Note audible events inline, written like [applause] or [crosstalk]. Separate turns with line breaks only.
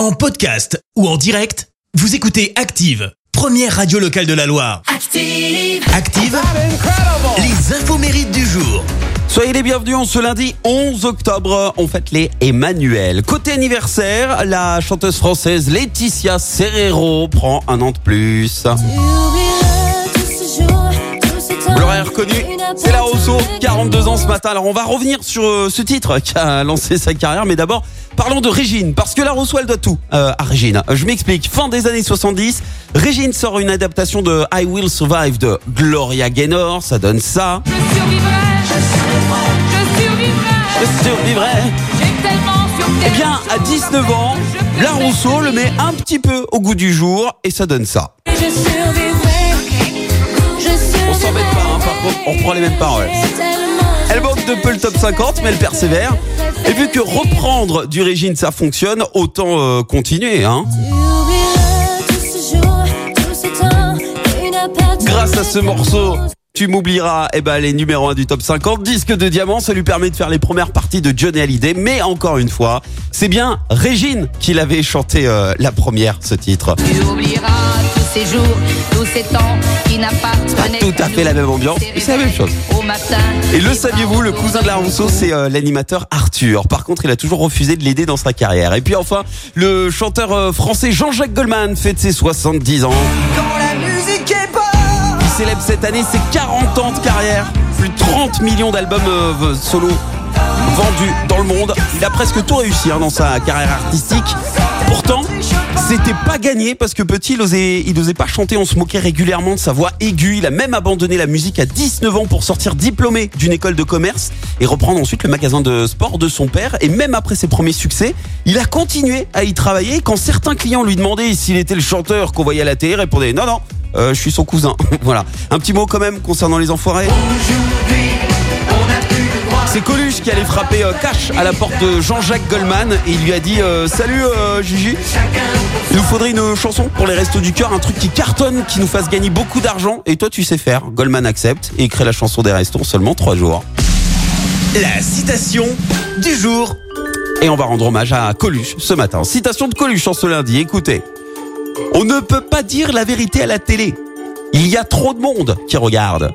En podcast ou en direct, vous écoutez Active, première radio locale de la Loire.
Active.
Active, les infos mérites du jour.
Soyez les bienvenus en ce lundi 11 octobre. On fête les Emmanuel. Côté anniversaire, la chanteuse française Laetitia Serrero prend un an de plus. Vous l'aurez reconnu, c'est la Rousseau, 42 ans ce matin. Alors on va revenir sur euh, ce titre qui a lancé sa carrière, mais d'abord parlons de Régine, parce que la Rousseau elle doit tout euh, à Régine. Je m'explique, fin des années 70, Régine sort une adaptation de I Will Survive de Gloria Gaynor, ça donne ça.
Je survivrai. Je survivrai.
Je survivrai. Eh bien, à 19 ans, la Rousseau le met un petit peu au goût du jour et ça donne ça.
Je survivrai. Je
On s'embête pas, hein, par contre, on reprend les mêmes paroles. Elle manque de peu le top 50, mais elle persévère. Et vu que reprendre du Régine ça fonctionne, autant euh, continuer. Hein. Grâce à ce morceau, tu m'oublieras, eh ben, les numéros 1 du top 50. Disque de diamant, ça lui permet de faire les premières parties de Johnny Hallyday. Mais encore une fois, c'est bien Régine qui l'avait chanté euh, la première, ce titre.
Tous ces jours, tous ces temps qui n'appartenaient
Tout à fait la même ambiance, c'est la même chose.
Au matin.
Et le saviez-vous, le cousin de la Rousseau, c'est euh, l'animateur Arthur. Par contre, il a toujours refusé de l'aider dans sa carrière. Et puis enfin, le chanteur euh, français Jean-Jacques Goldman fête ses 70 ans. Il célèbre cette année ses 40 ans de carrière. Plus de 30 millions d'albums euh, solo dans le monde. Il a presque tout réussi hein, dans sa carrière artistique. Pourtant, c'était pas gagné parce que petit, il osait, il osait pas chanter. On se moquait régulièrement de sa voix aiguë. Il a même abandonné la musique à 19 ans pour sortir diplômé d'une école de commerce et reprendre ensuite le magasin de sport de son père. Et même après ses premiers succès, il a continué à y travailler. Quand certains clients lui demandaient s'il était le chanteur qu'on voyait à la télé, il répondait non, non. euh, je suis son cousin. [laughs] voilà. Un petit mot quand même concernant les enfoirés. C'est Coluche qui allait frapper euh, cash à la porte de Jean-Jacques Goldman et il lui a dit euh, Salut euh, Gigi, il nous faudrait une chanson pour les restos du cœur, un truc qui cartonne, qui nous fasse gagner beaucoup d'argent. Et toi tu sais faire. Goldman accepte et crée la chanson des restos en seulement trois jours.
La citation du jour.
Et on va rendre hommage à Coluche ce matin. Citation de Coluche en ce lundi, écoutez. On ne peut pas dire la vérité à la télé. Il y a trop de monde qui regarde.